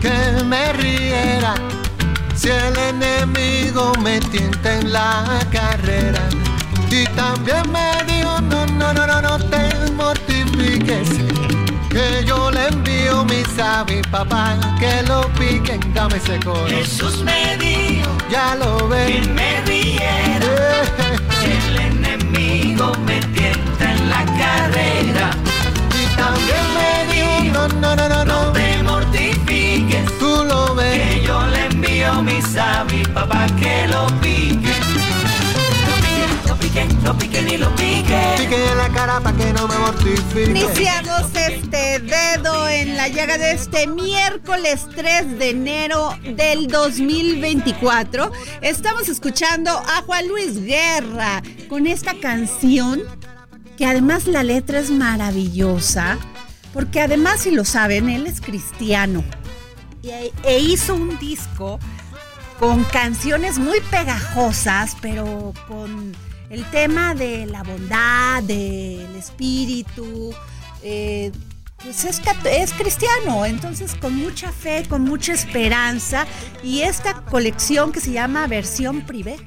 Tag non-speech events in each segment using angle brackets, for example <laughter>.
que me riera si el enemigo me tienta en la carrera. Y también me dijo, no, no, no, no, no te mortifiques. Que yo le envío mi sabi papá, que lo piquen, dame ese coro. Jesús me dijo, ya lo ves. que me riera. Envío mi papá, que lo pique. Lo piquen, lo piquen y lo. Piquen en la cara para que no me mortifique. Iniciamos este dedo en la llaga de este miércoles 3 de enero del 2024. Estamos escuchando a Juan Luis Guerra con esta canción que además la letra es maravillosa, porque además si lo saben, él es cristiano e hizo un disco con canciones muy pegajosas, pero con el tema de la bondad, del espíritu, eh, pues es, es cristiano, entonces con mucha fe, con mucha esperanza, y esta colección que se llama Versión Privé,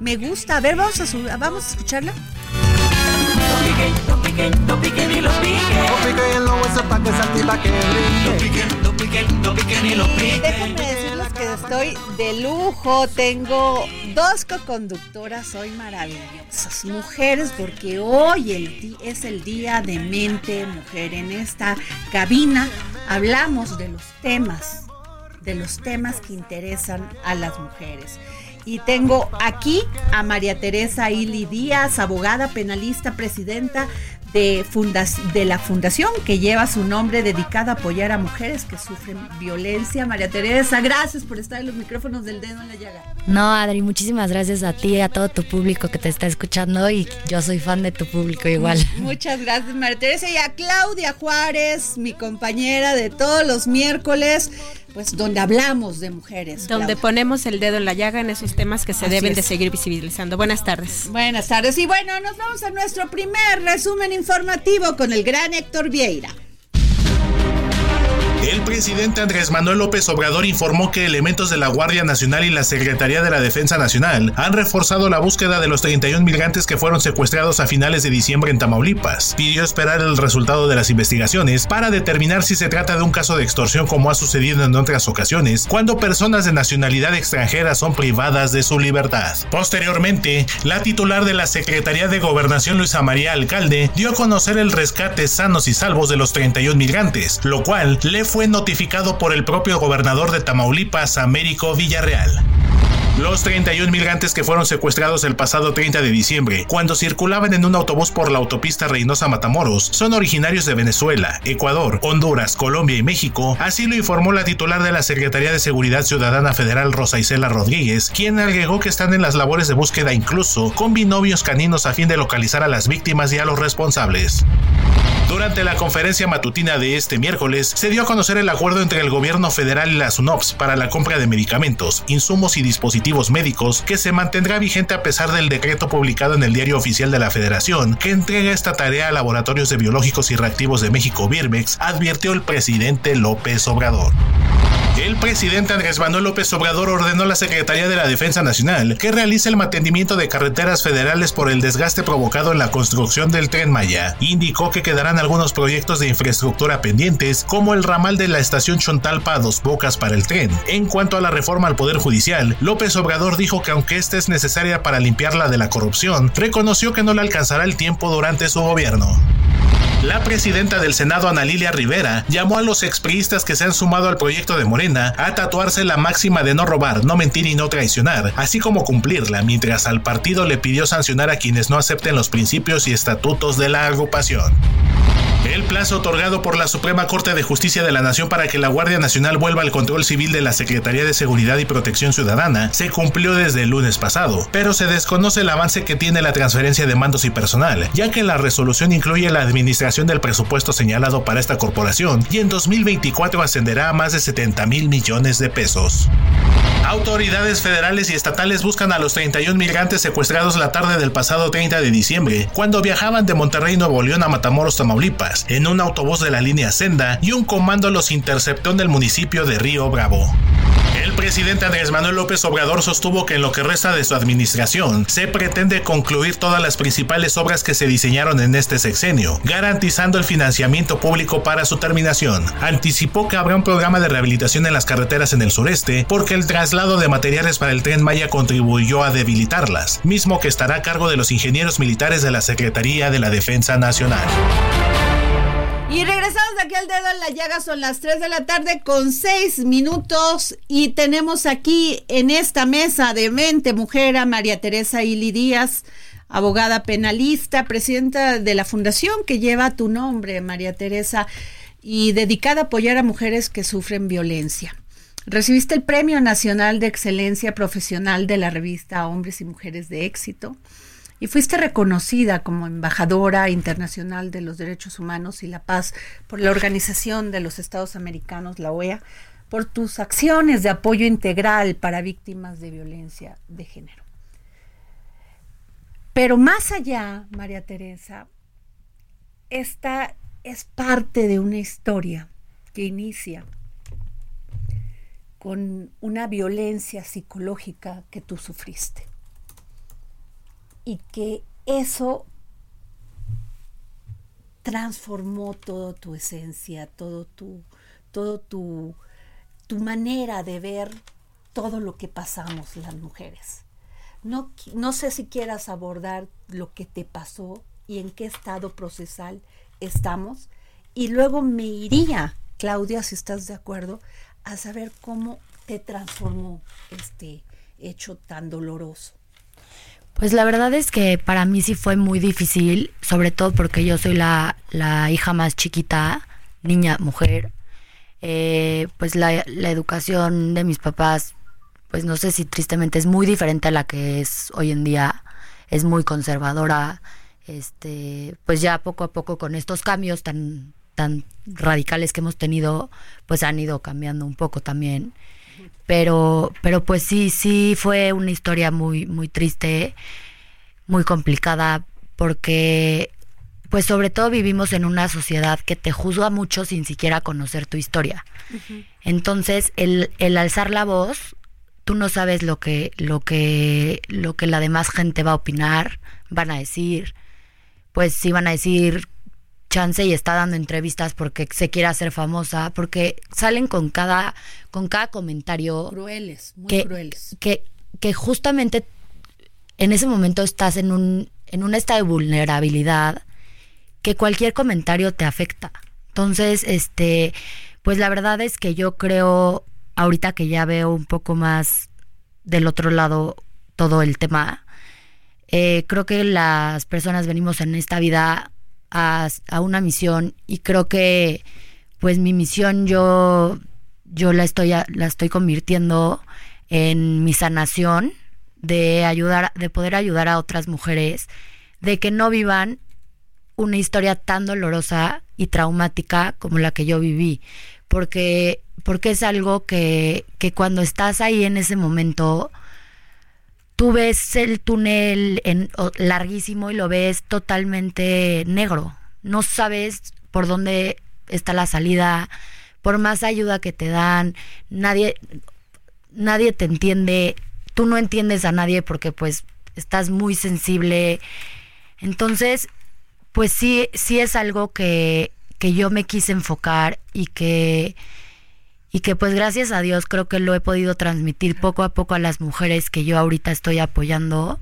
me gusta. A ver, vamos a, su- vamos a escucharla. Lo estoy de lujo. Tengo dos co-conductoras hoy maravillosas. Mujeres, porque hoy es el día de mente mujer. En esta cabina hablamos de los temas, de los temas que interesan a las mujeres. Y tengo aquí a María Teresa Ili Díaz, abogada penalista, presidenta de, fundas- de la fundación que lleva su nombre dedicada a apoyar a mujeres que sufren violencia. María Teresa, gracias por estar en los micrófonos del dedo en la llaga. No, Adri, muchísimas gracias a ti y a todo tu público que te está escuchando y yo soy fan de tu público igual. <laughs> Muchas gracias, María Teresa. Y a Claudia Juárez, mi compañera de todos los miércoles, pues donde hablamos de mujeres. Donde Claudia. ponemos el dedo en la llaga en esos temas que se Así deben de seguir visibilizando. Buenas tardes. Buenas tardes. Y bueno, nos vamos a nuestro primer resumen informativo con el gran Héctor Vieira. El presidente Andrés Manuel López Obrador informó que elementos de la Guardia Nacional y la Secretaría de la Defensa Nacional han reforzado la búsqueda de los 31 migrantes que fueron secuestrados a finales de diciembre en Tamaulipas. Pidió esperar el resultado de las investigaciones para determinar si se trata de un caso de extorsión como ha sucedido en otras ocasiones, cuando personas de nacionalidad extranjera son privadas de su libertad. Posteriormente, la titular de la Secretaría de Gobernación Luisa María Alcalde dio a conocer el rescate sanos y salvos de los 31 migrantes, lo cual le fue notificado por el propio gobernador de Tamaulipas, Américo Villarreal. Los 31 migrantes que fueron secuestrados el pasado 30 de diciembre, cuando circulaban en un autobús por la autopista Reynosa Matamoros, son originarios de Venezuela, Ecuador, Honduras, Colombia y México, así lo informó la titular de la Secretaría de Seguridad Ciudadana Federal Rosa Isela Rodríguez, quien agregó que están en las labores de búsqueda incluso con binomios caninos a fin de localizar a las víctimas y a los responsables. Durante la conferencia matutina de este miércoles, se dio a conocer el acuerdo entre el gobierno federal y la SUNOPS para la compra de medicamentos, insumos y dispositivos médicos que se mantendrá vigente a pesar del decreto publicado en el Diario Oficial de la Federación que entrega esta tarea a Laboratorios de Biológicos y Reactivos de México Birmex, advirtió el presidente López Obrador. El presidente Andrés Manuel López Obrador ordenó a la Secretaría de la Defensa Nacional que realice el mantenimiento de carreteras federales por el desgaste provocado en la construcción del tren Maya. Indicó que quedarán algunos proyectos de infraestructura pendientes, como el ramal de la estación Chontalpa a Dos Bocas para el tren. En cuanto a la reforma al Poder Judicial, López Obrador dijo que aunque esta es necesaria para limpiarla de la corrupción, reconoció que no le alcanzará el tiempo durante su gobierno. La presidenta del Senado, Ana Lilia Rivera, llamó a los expriistas que se han sumado al proyecto de Morena a tatuarse la máxima de no robar, no mentir y no traicionar, así como cumplirla, mientras al partido le pidió sancionar a quienes no acepten los principios y estatutos de la agrupación. El plazo otorgado por la Suprema Corte de Justicia de la Nación para que la Guardia Nacional vuelva al control civil de la Secretaría de Seguridad y Protección Ciudadana se cumplió desde el lunes pasado, pero se desconoce el avance que tiene la transferencia de mandos y personal, ya que la resolución incluye la administración del presupuesto señalado para esta corporación y en 2024 ascenderá a más de 70 mil millones de pesos. Autoridades federales y estatales buscan a los 31 migrantes secuestrados la tarde del pasado 30 de diciembre, cuando viajaban de Monterrey, Nuevo León a Matamoros, Tamaulipas, en un autobús de la línea Senda y un comando los interceptó en el municipio de Río Bravo. El presidente Andrés Manuel López Obrador sostuvo que en lo que resta de su administración se pretende concluir todas las principales obras que se diseñaron en este sexenio, garantizando el financiamiento público para su terminación. Anticipó que habrá un programa de rehabilitación en las carreteras en el sureste porque el traslado de materiales para el tren Maya contribuyó a debilitarlas, mismo que estará a cargo de los ingenieros militares de la Secretaría de la Defensa Nacional. Y regresamos aquí al dedo en la llaga, son las 3 de la tarde con 6 minutos y tenemos aquí en esta mesa de mente mujer a María Teresa Ili Díaz, abogada penalista, presidenta de la fundación que lleva tu nombre, María Teresa, y dedicada a apoyar a mujeres que sufren violencia. Recibiste el Premio Nacional de Excelencia Profesional de la revista Hombres y Mujeres de Éxito y fuiste reconocida como embajadora internacional de los derechos humanos y la paz por la Organización de los Estados Americanos, la OEA, por tus acciones de apoyo integral para víctimas de violencia de género. Pero más allá, María Teresa, esta es parte de una historia que inicia con una violencia psicológica que tú sufriste y que eso transformó toda tu esencia, todo tu, todo tu, tu manera de ver todo lo que pasamos las mujeres. No, no sé si quieras abordar lo que te pasó y en qué estado procesal estamos. Y luego me iría, Claudia, si estás de acuerdo, a saber cómo te transformó este hecho tan doloroso. Pues la verdad es que para mí sí fue muy difícil, sobre todo porque yo soy la, la hija más chiquita, niña, mujer. Eh, pues la, la, educación de mis papás, pues no sé si tristemente es muy diferente a la que es hoy en día, es muy conservadora. Este, pues ya poco a poco con estos cambios tan, tan radicales que hemos tenido, pues han ido cambiando un poco también pero, pero pues sí, sí fue una historia muy, muy triste, muy complicada, porque pues sobre todo vivimos en una sociedad que te juzga mucho sin siquiera conocer tu historia. Entonces, el, el alzar la voz, tú no sabes lo que, lo que, lo que la demás gente va a opinar, van a decir, pues sí van a decir chance y está dando entrevistas porque se quiere hacer famosa, porque salen con cada, con cada comentario. Crueles, muy que, crueles. Que, que justamente en ese momento estás en un, en un estado de vulnerabilidad que cualquier comentario te afecta. Entonces, este, pues la verdad es que yo creo, ahorita que ya veo un poco más del otro lado todo el tema, eh, creo que las personas venimos en esta vida a, una misión y creo que pues mi misión yo, yo la, estoy, la estoy convirtiendo en mi sanación de ayudar, de poder ayudar a otras mujeres, de que no vivan una historia tan dolorosa y traumática como la que yo viví, porque, porque es algo que, que cuando estás ahí en ese momento, tú ves el túnel larguísimo y lo ves totalmente negro, no sabes por dónde está la salida, por más ayuda que te dan, nadie, nadie te entiende, tú no entiendes a nadie porque pues estás muy sensible. Entonces, pues sí, sí es algo que, que yo me quise enfocar y que, y que pues gracias a Dios creo que lo he podido transmitir poco a poco a las mujeres que yo ahorita estoy apoyando,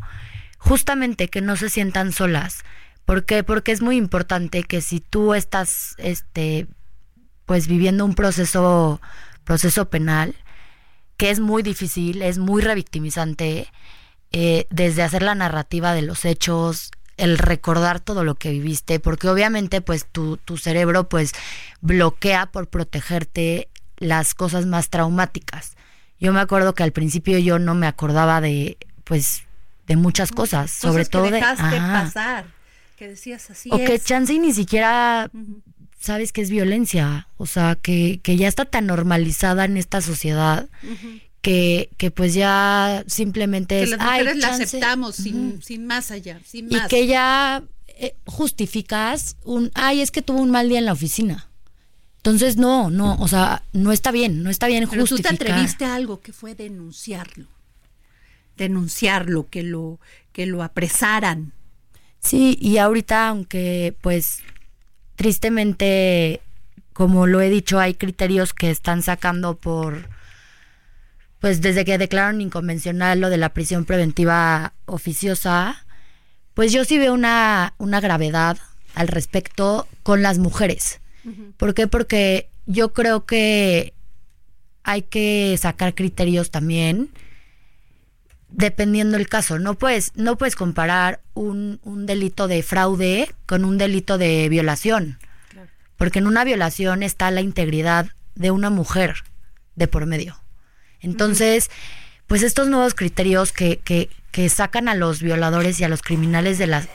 justamente que no se sientan solas. ¿Por qué? Porque es muy importante que si tú estás este pues viviendo un proceso proceso penal que es muy difícil, es muy revictimizante, eh, desde hacer la narrativa de los hechos, el recordar todo lo que viviste, porque obviamente pues tu, tu cerebro pues bloquea por protegerte las cosas más traumáticas. Yo me acuerdo que al principio yo no me acordaba de pues de muchas cosas, sobre todo de pasar, que decías así o que chance y ni siquiera sabes que es violencia, o sea, que, que ya está tan normalizada en esta sociedad que, que pues ya simplemente que es... las "Ay, mujeres la chance". aceptamos sin, sin más allá, sin Y más. que ya eh, justificas un, ay, es que tuvo un mal día en la oficina. Entonces, no, no, o sea, no está bien, no está bien Pero tú te atreviste a algo que fue denunciarlo. Denunciarlo, que lo, que lo apresaran. Sí, y ahorita, aunque pues tristemente, como lo he dicho, hay criterios que están sacando por, pues desde que declararon inconvencional lo de la prisión preventiva oficiosa, pues yo sí veo una, una gravedad al respecto con las mujeres. ¿Por qué? Porque yo creo que hay que sacar criterios también dependiendo el caso. No puedes, no puedes comparar un, un delito de fraude con un delito de violación. Porque en una violación está la integridad de una mujer de por medio. Entonces, pues estos nuevos criterios que, que, que sacan a los violadores y a los criminales de las,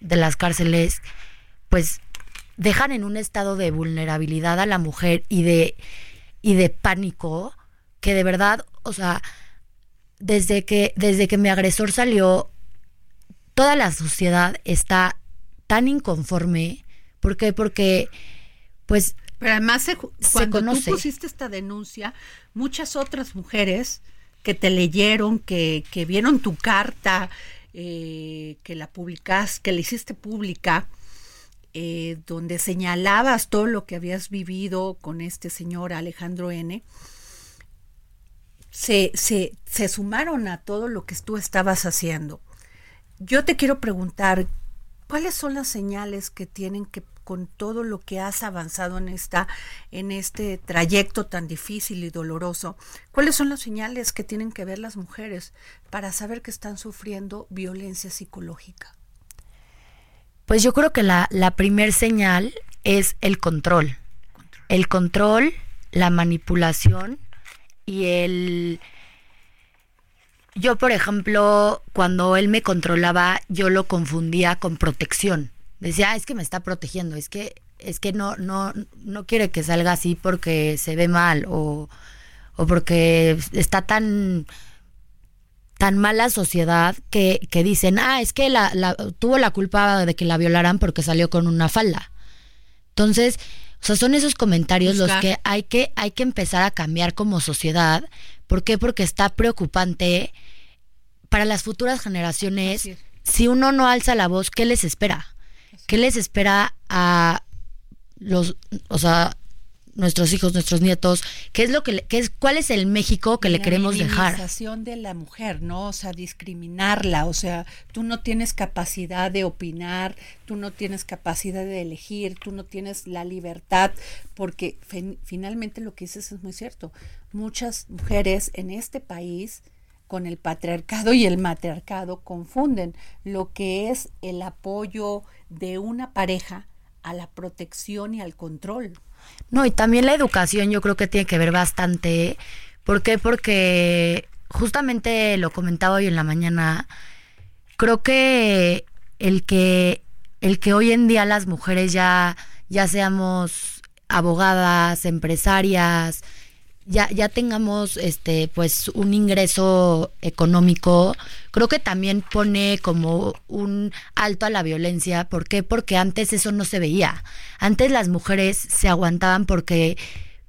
de las cárceles, pues dejan en un estado de vulnerabilidad a la mujer y de, y de pánico que de verdad, o sea, desde que, desde que mi agresor salió, toda la sociedad está tan inconforme. ¿Por qué? Porque, pues, Pero además, se, cuando conoce. tú pusiste esta denuncia, muchas otras mujeres que te leyeron, que, que vieron tu carta, eh, que la publicas, que la hiciste pública, eh, donde señalabas todo lo que habías vivido con este señor Alejandro N., se, se, se sumaron a todo lo que tú estabas haciendo. Yo te quiero preguntar, ¿cuáles son las señales que tienen que con todo lo que has avanzado en esta en este trayecto tan difícil y doloroso, cuáles son las señales que tienen que ver las mujeres para saber que están sufriendo violencia psicológica? Pues yo creo que la, la primer señal es el control. El control, la manipulación y el... Yo, por ejemplo, cuando él me controlaba, yo lo confundía con protección. Decía, "Ah, es que me está protegiendo, es que, es que no, no, no quiere que salga así porque se ve mal o, o porque está tan tan mala sociedad que, que dicen, ah, es que la, la- tuvo la culpa de que la violaran porque salió con una falda. Entonces, o sea, son esos comentarios los que hay que, hay que empezar a cambiar como sociedad. ¿Por qué? Porque está preocupante para las futuras generaciones. Si uno no alza la voz, ¿qué les espera? ¿Qué les espera a los, o sea, nuestros hijos, nuestros nietos? ¿Qué es lo que, le- qué es, cuál es el México que le La queremos dejar? minimización de la mujer, ¿no? O sea, discriminarla, o sea, tú no tienes capacidad de opinar, tú no tienes capacidad de elegir, tú no tienes la libertad, porque fin- finalmente lo que dices es muy cierto. Muchas mujeres en este país con el patriarcado y el matriarcado confunden lo que es el apoyo de una pareja a la protección y al control. No, y también la educación yo creo que tiene que ver bastante. ¿Por qué? Porque justamente lo comentaba hoy en la mañana. Creo que el que el que hoy en día las mujeres ya, ya seamos abogadas, empresarias, ya, ya tengamos este pues un ingreso económico, creo que también pone como un alto a la violencia. ¿Por qué? Porque antes eso no se veía. Antes las mujeres se aguantaban porque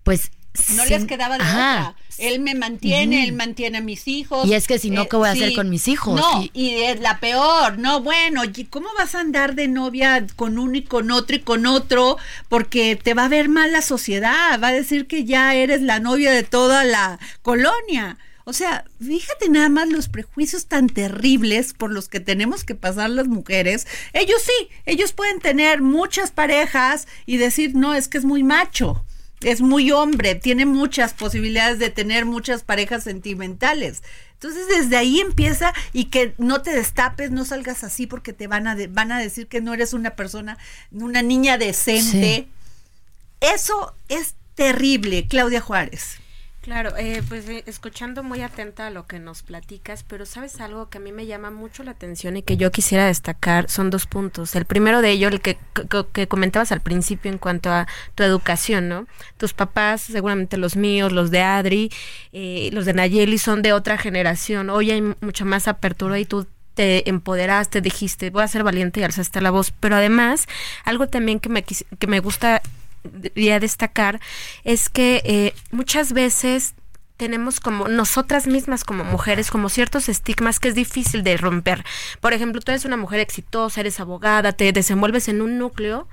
pues no les quedaba de Ajá. otra. Él me mantiene, él mantiene a mis hijos. Eh, Y es que si no, ¿qué voy a hacer con mis hijos? No, Y- y, es la peor. No, bueno, y ¿cómo vas a andar de novia con uno y con otro y con otro? Porque te va a ver mal la sociedad. Va a decir que ya eres la novia de toda la colonia. O sea, fíjate nada más los prejuicios tan terribles por los que tenemos que pasar las mujeres. Ellos sí, ellos pueden tener muchas parejas y decir, no, es que es muy macho es muy hombre, tiene muchas posibilidades de tener muchas parejas sentimentales. Entonces desde ahí empieza y que no te destapes, no salgas así porque te van a de- van a decir que no eres una persona, una niña decente. Eso es terrible, Claudia Juárez. Claro, eh, pues eh, escuchando muy atenta a lo que nos platicas, pero sabes algo que a mí me llama mucho la atención y que yo quisiera destacar son dos puntos. El primero de ello, el que, que, que comentabas al principio en cuanto a tu educación, ¿no? Tus papás, seguramente los míos, los de Adri, eh, los de Nayeli, son de otra generación. Hoy hay mucha más apertura y tú te empoderaste, dijiste, voy a ser valiente y alzaste la voz. Pero además, algo también que me, que me gusta a destacar es que eh, muchas veces tenemos como nosotras mismas como mujeres como ciertos estigmas que es difícil de romper. Por ejemplo, tú eres una mujer exitosa, eres abogada, te desenvuelves en un núcleo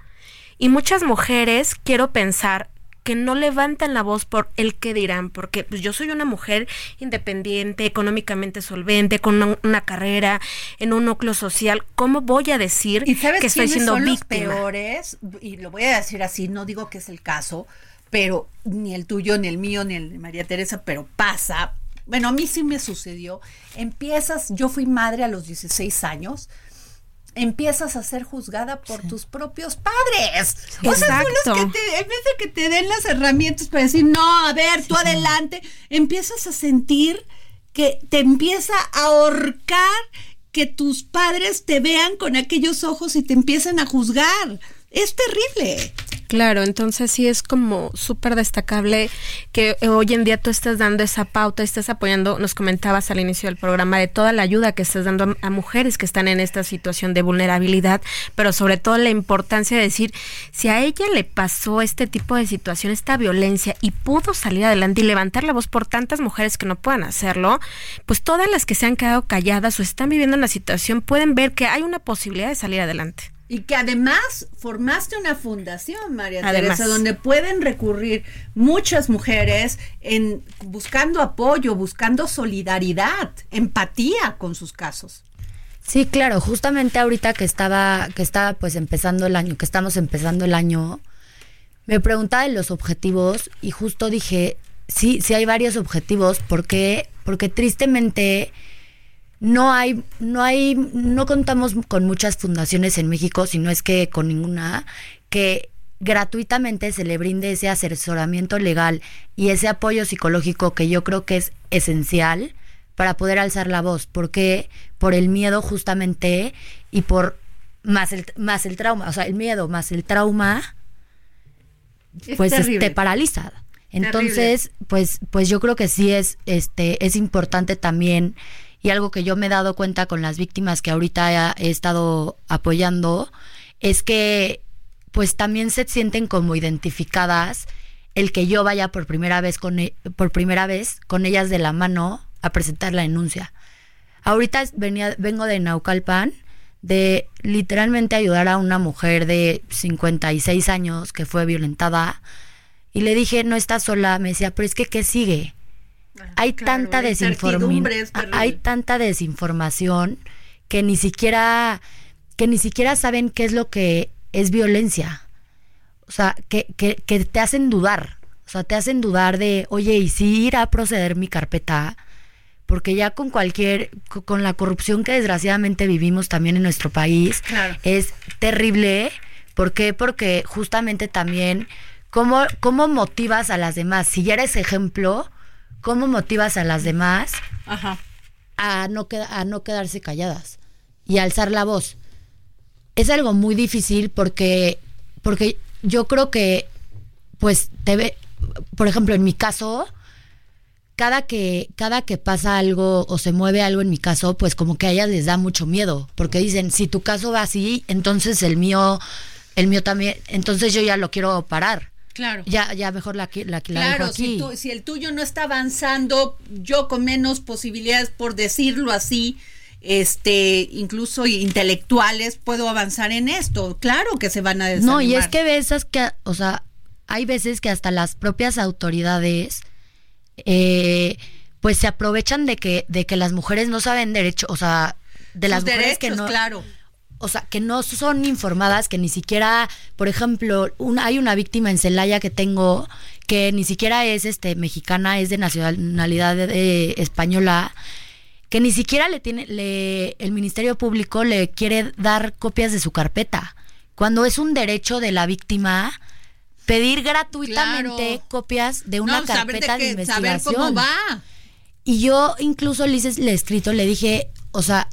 y muchas mujeres quiero pensar que no levantan la voz por el que dirán, porque pues, yo soy una mujer independiente, económicamente solvente, con una, una carrera en un núcleo social. ¿Cómo voy a decir ¿Y sabes que estoy siendo son víctima? los peores? Y lo voy a decir así, no digo que es el caso, pero ni el tuyo, ni el mío, ni el de María Teresa, pero pasa. Bueno, a mí sí me sucedió. Empiezas, yo fui madre a los 16 años. Empiezas a ser juzgada por tus propios padres. O sea, son los que te, en vez de que te den las herramientas para decir, no, a ver, tú adelante, empiezas a sentir que te empieza a ahorcar que tus padres te vean con aquellos ojos y te empiezan a juzgar. Es terrible. Claro, entonces sí es como súper destacable que eh, hoy en día tú estás dando esa pauta, estás apoyando, nos comentabas al inicio del programa, de toda la ayuda que estás dando a, a mujeres que están en esta situación de vulnerabilidad, pero sobre todo la importancia de decir, si a ella le pasó este tipo de situación, esta violencia, y pudo salir adelante y levantar la voz por tantas mujeres que no puedan hacerlo, pues todas las que se han quedado calladas o están viviendo una situación pueden ver que hay una posibilidad de salir adelante. Y que además formaste una fundación, María Además. Teresa, donde pueden recurrir muchas mujeres en buscando apoyo, buscando solidaridad, empatía con sus casos. Sí, claro, justamente ahorita que estaba, que estaba pues empezando el año, que estamos empezando el año, me preguntaba de los objetivos y justo dije, sí, sí hay varios objetivos, ¿por qué? Porque tristemente no hay, no hay, no contamos con muchas fundaciones en México, si no es que con ninguna, que gratuitamente se le brinde ese asesoramiento legal y ese apoyo psicológico que yo creo que es esencial para poder alzar la voz, porque por el miedo justamente y por más el más el trauma, o sea, el miedo más el trauma Es pues te paraliza. Entonces, pues pues yo creo que sí es este es importante también y algo que yo me he dado cuenta con las víctimas que ahorita he, estado apoyando es que pues también se sienten como identificadas el que yo vaya por primera vez con e- por primera vez con ellas de la mano a presentar la denuncia. Ahorita venía vengo de Naucalpan de literalmente ayudar a una mujer de 56 años que fue violentada y le dije, "No estás sola." Me decía, "Pero es que qué sigue?" Hay claro, tanta desinformación hay tanta desinformación que ni siquiera que ni siquiera saben qué es lo que es violencia. O sea que, que, que te hacen dudar. O sea te hacen dudar de oye y si irá a proceder mi carpeta porque ya con cualquier co- con la corrupción que desgraciadamente vivimos también en nuestro país Claro. es terrible. ¿por qué? porque justamente también cómo, cómo motivas a las demás si ya eres ejemplo cómo motivas a las demás Ajá. a no, queda- a no quedarse calladas y a alzar la voz. es algo muy difícil porque, porque yo creo que, pues, te ve, por ejemplo, en mi caso, cada que, cada que pasa algo o se mueve algo en mi caso, pues como que a ellas les da mucho miedo, porque dicen, si tu caso va así, entonces el mío, el mío también, entonces yo ya lo quiero parar. Claro. Ya, ya mejor la, la, la claro, aquí. Si, si el tuyo no está avanzando, yo con menos posibilidades, por decirlo así, este, incluso intelectuales, puedo avanzar en esto. Claro que se van a desanimar. No, y es que veces que, o sea, hay veces que hasta las propias autoridades, eh, pues se aprovechan de que, de que las mujeres no saben derecho, o sea, de las mujeres que no, claro. O sea, que no son informadas, que ni siquiera, por ejemplo, una, hay una víctima en Celaya que tengo que ni siquiera es este mexicana, es de nacionalidad eh, española, que ni siquiera le tiene, le, el Ministerio Público le quiere dar copias de su carpeta, cuando es un derecho de la víctima pedir gratuitamente Claro. copias de una No, saber de carpeta de, investigación. Saber cómo va. Y yo incluso le, le he escrito, le dije, o sea,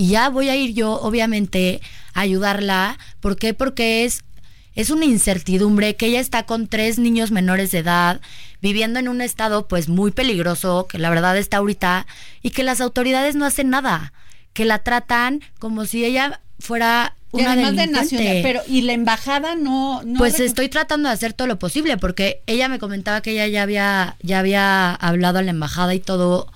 y ya voy a ir yo, obviamente, a ayudarla. ¿Por qué? Porque es, es una incertidumbre que ella está con tres niños menores de edad, viviendo en un estado pues muy peligroso, que la verdad está ahorita, y que las autoridades no hacen nada, que la tratan como si ella fuera Y una además de nacional, pero y la embajada no, no Pues estoy tratando de hacer todo lo posible porque ella me comentaba que ella ya había ya había hablado a la embajada y todo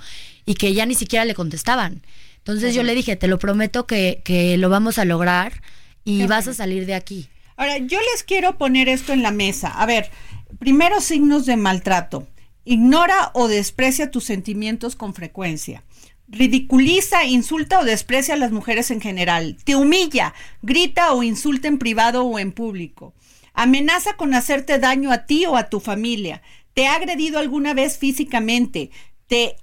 y que ya ni siquiera le contestaban. Entonces yo le dije, te lo prometo que, que lo vamos a lograr y Qué vas bueno. a salir de aquí. Ahora, yo les quiero poner esto en la mesa. A ver, primero signos de maltrato. Ignora o desprecia tus sentimientos con frecuencia. Ridiculiza, insulta o desprecia a las mujeres en general. Te humilla, grita o insulta en privado o en público. Amenaza con hacerte daño a ti o a tu familia. Te ha agredido alguna vez físicamente. Te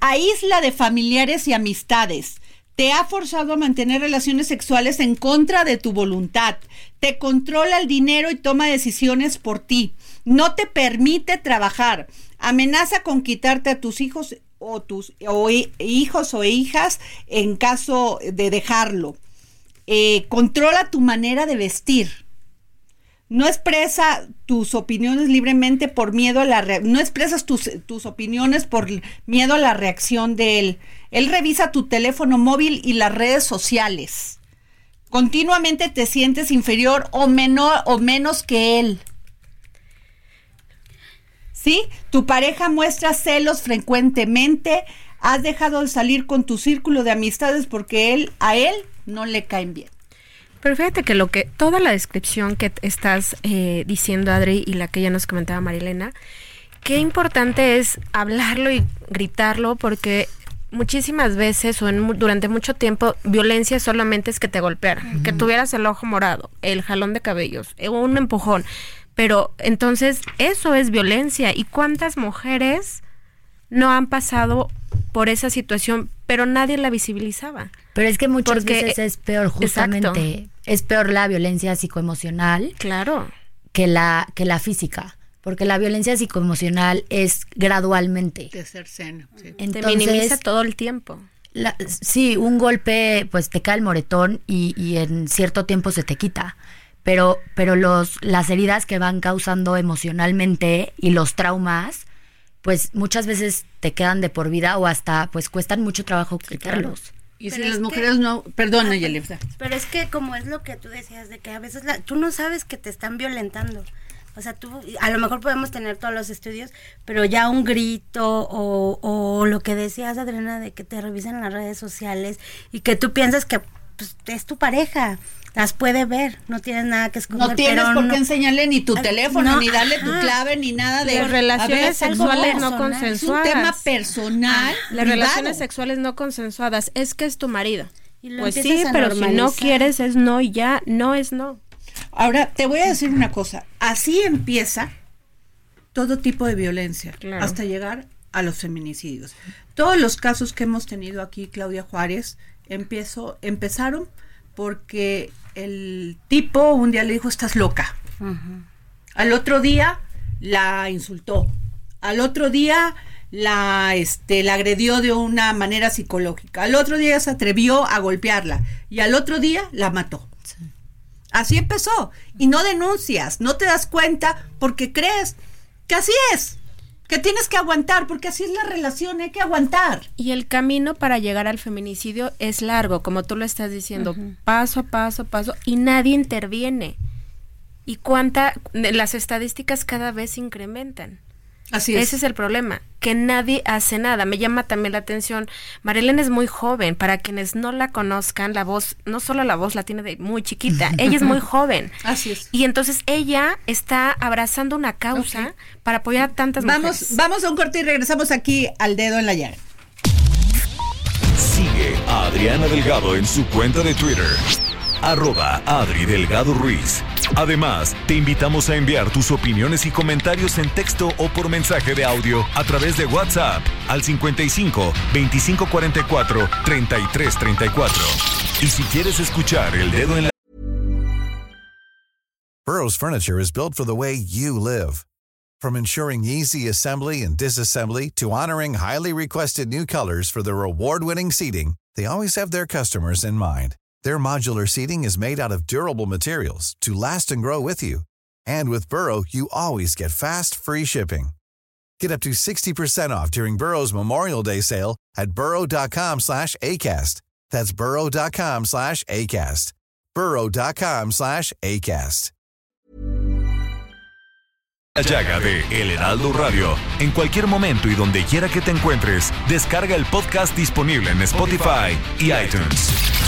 aísla de familiares y amistades. Te ha forzado a mantener relaciones sexuales en contra de tu voluntad. Te controla el dinero y toma decisiones por ti. No te permite trabajar. Amenaza con quitarte a tus hijos o tus o hi- hijos o hijas en caso de dejarlo. Eh, controla tu manera de vestir. No expresa tus opiniones libremente por miedo a la no expresas tus, tus opiniones por miedo a la reacción de él. Él revisa tu teléfono móvil y las redes sociales. Continuamente te sientes inferior o menor o menos que él. ¿Sí? Tu pareja muestra celos frecuentemente. Has dejado de salir con tu círculo de amistades porque él a él no le caen bien. Pero fíjate que lo que toda la descripción que estás eh, diciendo Adri y la que ya nos comentaba Marilena, qué importante es hablarlo y gritarlo porque muchísimas veces o en durante mucho tiempo violencia solamente es que te golpearan, que tuvieras el ojo morado, el jalón de cabellos, eh, un empujón. Pero entonces eso es violencia y cuántas mujeres no han pasado por esa situación, pero nadie la visibilizaba. Pero es que muchas Porque- veces es peor Exacto. justamente, es peor la violencia psicoemocional Claro. que la que la física, porque la violencia psicoemocional es gradualmente. De ser seno. sí. Te Entonces, minimiza todo el tiempo. La- sí, un golpe, pues te cae el moretón y, y en cierto tiempo se te quita. Pero, pero los, las heridas que van causando emocionalmente y los traumas, pues muchas veces te quedan de por vida o hasta pues cuestan mucho trabajo quitarlos. Y si las es mujeres no, perdona, Yelitza. Pero es que como es lo que tú decías, de que a veces la- tú no sabes que te están violentando. O sea, tú, a lo mejor podemos tener todos los estudios, pero ya un grito o, o lo que decías, Adriana, de que te revisen las redes sociales y que tú piensas que pues, es tu pareja, las puede ver, no tienes nada que esconder. No tienes pero por no- qué enseñarle ni tu Ah, teléfono, no, ni darle tu clave, ni nada de Las relaciones sexuales no consensuadas. Es un tema personal. Las privado. relaciones sexuales no consensuadas es que es tu marido. Y lo Pues sí, a pero si no quieres es no y ya, no es no. Ahora, te voy a decir una cosa. Así empieza todo tipo de violencia, Claro. hasta llegar a los feminicidios. Todos los casos que hemos tenido aquí, Claudia Juárez, empiezo, empezaron porque el tipo un día le dijo, estás loca. Al otro día la insultó. Al otro día la, este, la agredió de una manera psicológica. Al otro día se atrevió a golpearla y al otro día la mató. Así empezó. Y no denuncias, no te das cuenta porque crees que así es. Que tienes que aguantar, porque así es la relación, hay que aguantar. Y el camino para llegar al feminicidio es largo, como tú lo estás diciendo, paso a paso, paso, y nadie interviene. Y cuánta, las estadísticas cada vez se incrementan. Así es. Ese es el problema, que nadie hace nada. Me llama también la atención. Marilena es muy joven. Para quienes no la conozcan, la voz, no solo la voz la tiene de muy chiquita, <laughs> ella es muy joven. Así es. Y entonces ella está abrazando una causa para apoyar a tantas Vamos, mujeres. vamos a un corte y regresamos aquí al dedo en la llaga. Sigue a Adriana Delgado en su cuenta de Twitter. Arroba Adri Delgado Ruiz. Además, te invitamos a enviar tus opiniones y comentarios en texto o por mensaje de audio a través de WhatsApp al 55 2544 3334. Y si quieres escuchar el dedo en la Burrow's furniture is built for the way you live. From ensuring easy assembly and disassembly to honoring highly requested new colors for their award-winning seating, they always have their customers in mind. Their modular seating is made out of durable materials to last and grow with you. And with Burrow, you always get fast, free shipping. Get up to 60% off during Burrow's Memorial Day sale at burrow.com slash ACAST. That's burrow.com slash ACAST. burrow.com slash ACAST. La llaga de El Heraldo Radio. En cualquier momento y donde quiera que te encuentres, descarga el podcast disponible en Spotify y iTunes.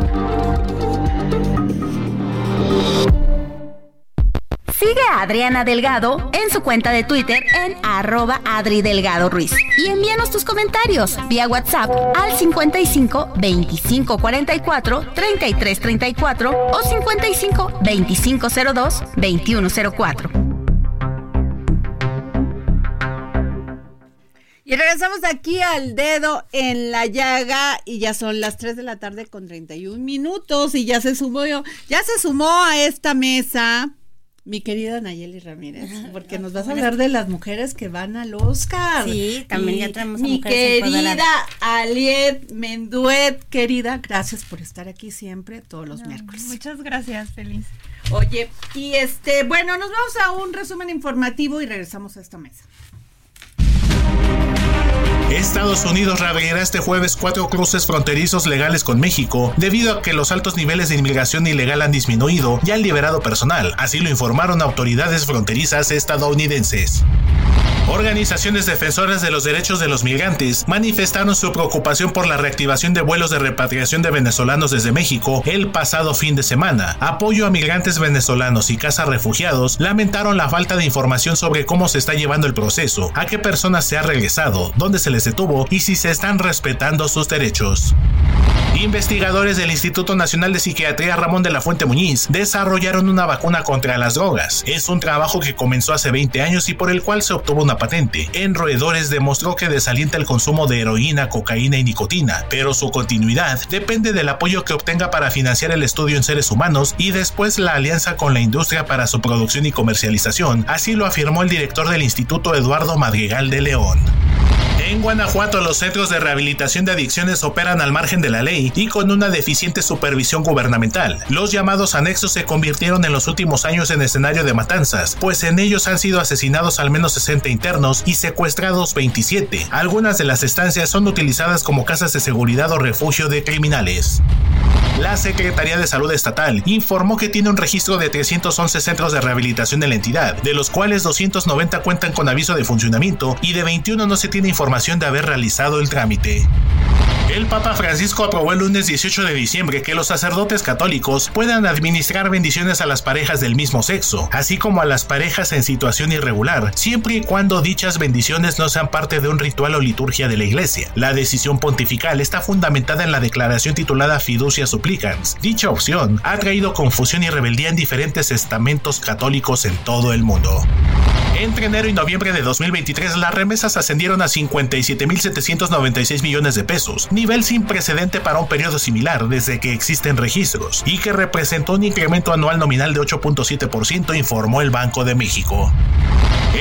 Sigue a Adriana Delgado en su cuenta de Twitter en arroba Adri Delgado Ruiz. Y envíanos tus comentarios vía WhatsApp al 55 25 44 33 34 o 55 25 02 21 04. Y regresamos aquí al dedo en la llaga y ya son las 3 de la tarde con 31 minutos y ya se sumó, ya se sumó a esta mesa mi querida Nayeli Ramírez, porque nos vas a hablar de las mujeres que van al Oscar. Sí, también ya traemos a Mi querida Aliet Menduet, querida, gracias por estar aquí siempre, todos los miércoles. Muchas gracias, feliz. Oye, y este, bueno, nos vamos a un resumen informativo y regresamos a esta mesa. Estados Unidos reabrirá este jueves cuatro cruces fronterizos legales con México debido a que los altos niveles de inmigración ilegal han disminuido y han liberado personal, así lo informaron autoridades fronterizas estadounidenses. Organizaciones defensoras de los derechos de los migrantes manifestaron su preocupación por la reactivación de vuelos de repatriación de venezolanos desde México el pasado fin de semana. Apoyo a migrantes venezolanos y casa refugiados lamentaron la falta de información sobre cómo se está llevando el proceso, a qué personas se ha regresado, dónde se les detuvo y si se están respetando sus derechos. Investigadores del Instituto Nacional de Psiquiatría Ramón de la Fuente Muñiz desarrollaron una vacuna contra las drogas. Es un trabajo que comenzó hace 20 años y por el cual se obtuvo una patente. En roedores demostró que desalienta el consumo de heroína, cocaína y nicotina, pero su continuidad depende del apoyo que obtenga para financiar el estudio en seres humanos y después la alianza con la industria para su producción y comercialización. Así lo afirmó el director del Instituto Eduardo Madrigal de León. En Guanajuato, los centros de rehabilitación de adicciones operan al margen de la ley y con una deficiente supervisión gubernamental. Los llamados anexos se convirtieron en los últimos años en escenario de matanzas, pues en ellos han sido asesinados al menos 60 internos y secuestrados 27. Algunas de las estancias son utilizadas como casas de seguridad o refugio de criminales. La Secretaría de Salud Estatal informó que tiene un registro de 311 centros de rehabilitación en la entidad, de los cuales 290 cuentan con aviso de funcionamiento y de 21 no se tiene información de haber realizado el trámite. El Papa Francisco aprobó el lunes 18 de diciembre que los sacerdotes católicos puedan administrar bendiciones a las parejas del mismo sexo, así como a las parejas en situación irregular, siempre y cuando dichas bendiciones no sean parte de un ritual o liturgia de la iglesia. La decisión pontifical está fundamentada en la declaración titulada Fiducia Supplicans. Dicha opción ha traído confusión y rebeldía en diferentes estamentos católicos en todo el mundo. Entre enero y noviembre de 2023, las remesas ascendieron a 57.796 millones de pesos, nivel sin precedente para un periodo similar desde que existen registros, y que representó un incremento anual nominal de 8.7%, informó el Banco de México.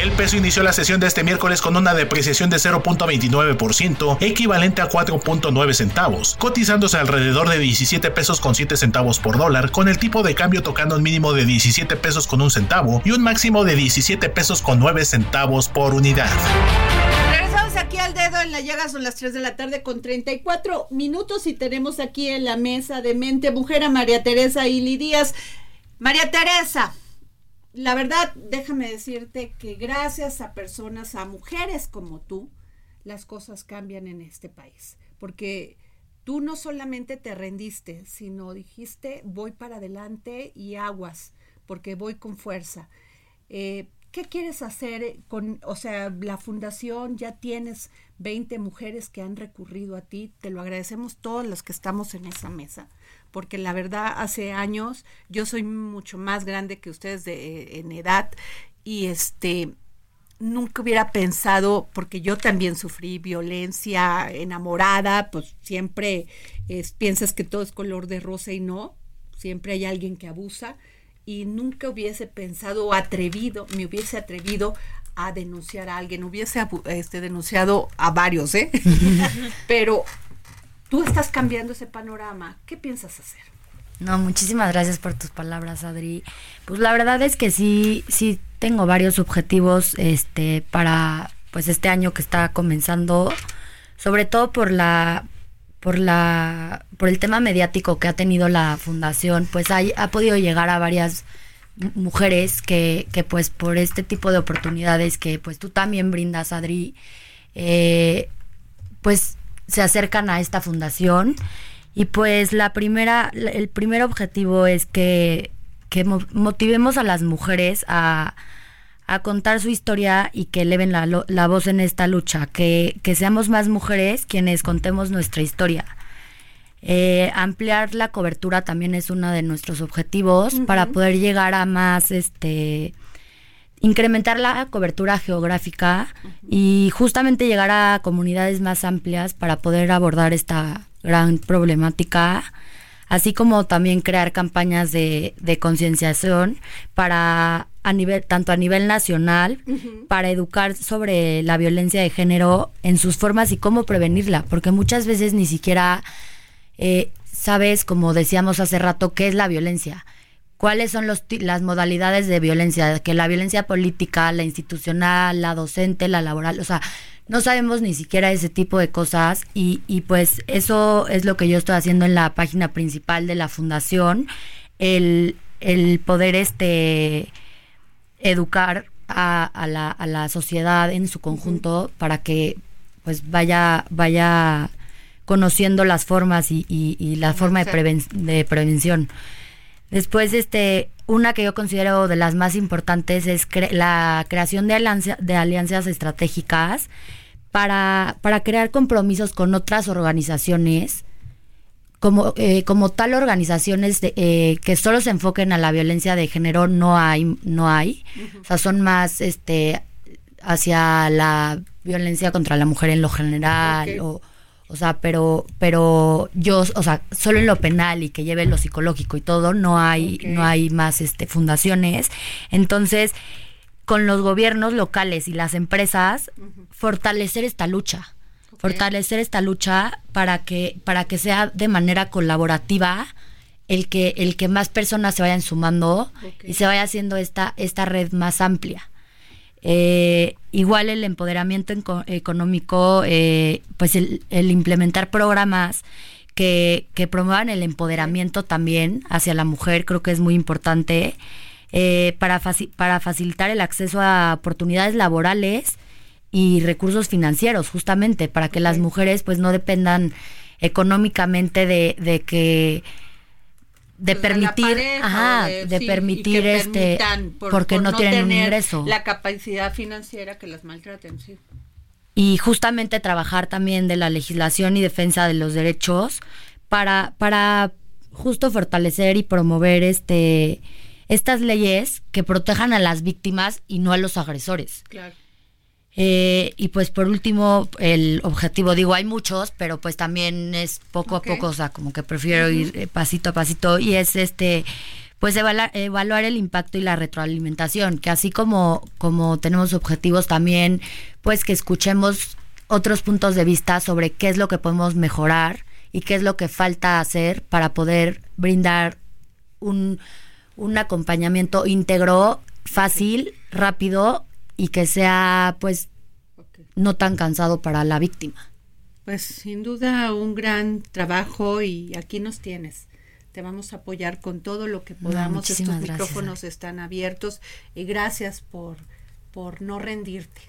El peso inició la sesión de este miércoles con una depreciación de 0.29%, equivalente a 4.9 centavos, cotizándose alrededor de 17 pesos con 7 centavos por dólar, con el tipo de cambio tocando un mínimo de 17 pesos con un centavo y un máximo de 17 pesos con 9 centavos por unidad. Aquí al dedo en la llaga, son las 3 de la tarde con 34 minutos y tenemos aquí en la mesa de mente mujer a María Teresa Ili Díaz. María Teresa, la verdad, déjame decirte que gracias a personas, a mujeres como tú, las cosas cambian en este país. Porque tú no solamente te rendiste, sino dijiste, voy para adelante y aguas, porque voy con fuerza. Eh, ¿Qué quieres hacer con, o sea, la fundación, ya tienes 20 mujeres que han recurrido a ti, te lo agradecemos todos los que estamos en esa mesa, porque la verdad hace años yo soy mucho más grande que ustedes de, en edad y este nunca hubiera pensado, porque yo también sufrí violencia enamorada, pues siempre piensas que todo es color de rosa y no, siempre hay alguien que abusa y nunca hubiese pensado o atrevido, me hubiese atrevido a denunciar a alguien, hubiese este, denunciado a varios, ¿eh? <laughs> Pero tú estás cambiando ese panorama, ¿qué piensas hacer? No, muchísimas gracias por tus palabras, Adri. Pues la verdad es que sí, sí tengo varios objetivos este para pues este año que está comenzando, sobre todo por la por la por el tema mediático que ha tenido la fundación, pues ha, ha podido llegar a varias mujeres que, que, pues por este tipo de oportunidades que pues tú también brindas, Adri, eh, pues se acercan a esta fundación. Y pues la primera, el primer objetivo es que, que motivemos a las mujeres a, a contar su historia y que eleven la, la voz en esta lucha, que, que, seamos más mujeres quienes contemos nuestra historia. Eh, ampliar la cobertura también es uno de nuestros objetivos uh -huh. para poder llegar a más, este, incrementar la cobertura geográfica uh -huh. y justamente llegar a comunidades más amplias para poder abordar esta gran problemática así como también crear campañas de, de concienciación para a nivel tanto a nivel nacional uh -huh. para educar sobre la violencia de género en sus formas y cómo prevenirla porque muchas veces ni siquiera eh, sabes como decíamos hace rato qué es la violencia cuáles son los, las modalidades de violencia que la violencia política la institucional la docente la laboral o sea no sabemos ni siquiera ese tipo de cosas y, y, pues eso es lo que yo estoy haciendo en la página principal de la fundación, el, el poder este educar a, a, la, a, la, sociedad en su conjunto uh -huh. para que pues vaya, vaya conociendo las formas y, y, y la forma de, preven de prevención. Después, este, una que yo considero de las más importantes es cre la creación de, alianza de alianzas estratégicas para, para crear compromisos con otras organizaciones, como, eh, como tal organizaciones de, eh, que solo se enfoquen a la violencia de género, no hay, no hay. Uh -huh. O sea, son más este hacia la violencia contra la mujer en lo general okay. o o sea, pero, pero yo, o sea, solo en lo penal y que lleve lo psicológico y todo, no hay, okay. no hay más este fundaciones. Entonces, con los gobiernos locales y las empresas, uh -huh. fortalecer esta lucha. Fortalecer esta lucha para que, para que sea de manera colaborativa el que, el que más personas se vayan sumando okay. y se vaya haciendo esta, esta red más amplia. Eh, igual el empoderamiento económico, eh, pues el, el, implementar programas que, que, promuevan el empoderamiento también hacia la mujer, creo que es muy importante, eh, para, faci para facilitar el acceso a oportunidades laborales y recursos financieros, justamente, para que las mujeres pues no dependan económicamente de, de que de Pues, permitir, pareja, ajá, de, sí, permitir este, por- porque por no, tienen un ingreso. La capacidad financiera que las maltraten, sí. y justamente trabajar también de la legislación y defensa de los derechos para, para justo fortalecer y promover este estas leyes que protejan a las víctimas y no a los agresores. Claro. Eh, y pues por último, el objetivo, digo, hay muchos, pero pues también es poco a poco, o sea, como que prefiero ir eh, pasito a pasito. Y es este, pues evaluar, evaluar el impacto y la retroalimentación, que así como, como tenemos objetivos también, pues que escuchemos otros puntos de vista sobre qué es lo que podemos mejorar y qué es lo que falta hacer para poder brindar un, un acompañamiento íntegro, fácil, rápido y que sea pues no tan cansado para la víctima. Pues sin duda un gran trabajo y aquí nos tienes. Te vamos a apoyar con todo lo que No, podamos. Estos gracias, micrófonos están abiertos y gracias por, por no rendirte.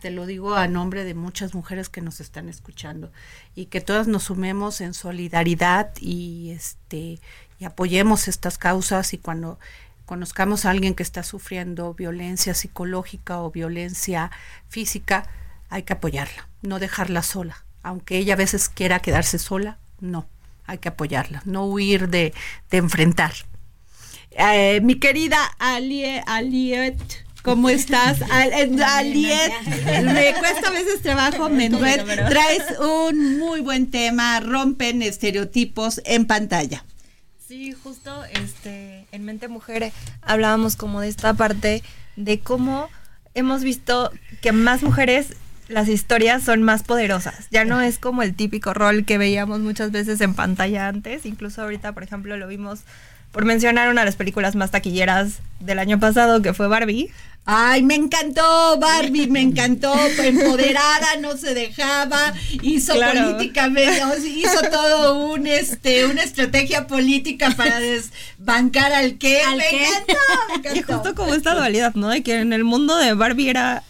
Te lo digo a nombre de muchas mujeres que nos están escuchando y que todas nos sumemos en solidaridad y este y apoyemos estas causas y cuando conozcamos a alguien que está sufriendo violencia psicológica o violencia física, hay que apoyarla, no dejarla sola. Aunque ella a veces quiera quedarse sola, no, hay que apoyarla, no huir de, de enfrentar. Eh, mi querida Alie, Aliet, ¿cómo estás? <laughs> Al- eh, Aliet, me cuesta a veces trabajo, Menduet, traes un muy buen tema, rompen estereotipos en pantalla. Sí, justo este, en Mente Mujer hablábamos como de esta parte de cómo hemos visto que más mujeres las historias son más poderosas. Ya no es como el típico rol que veíamos muchas veces en pantalla antes. Incluso ahorita, por ejemplo, lo vimos por mencionar una de las películas más taquilleras del año pasado, que fue Barbie. Ay, me encantó Barbie, me encantó, empoderada, no se dejaba, hizo Claro. políticamente, hizo todo un este, una estrategia política para desbancar al que, Al me qué. encantó, me encantó. Y justo como esta dualidad, ¿no? De que en el mundo de Barbie era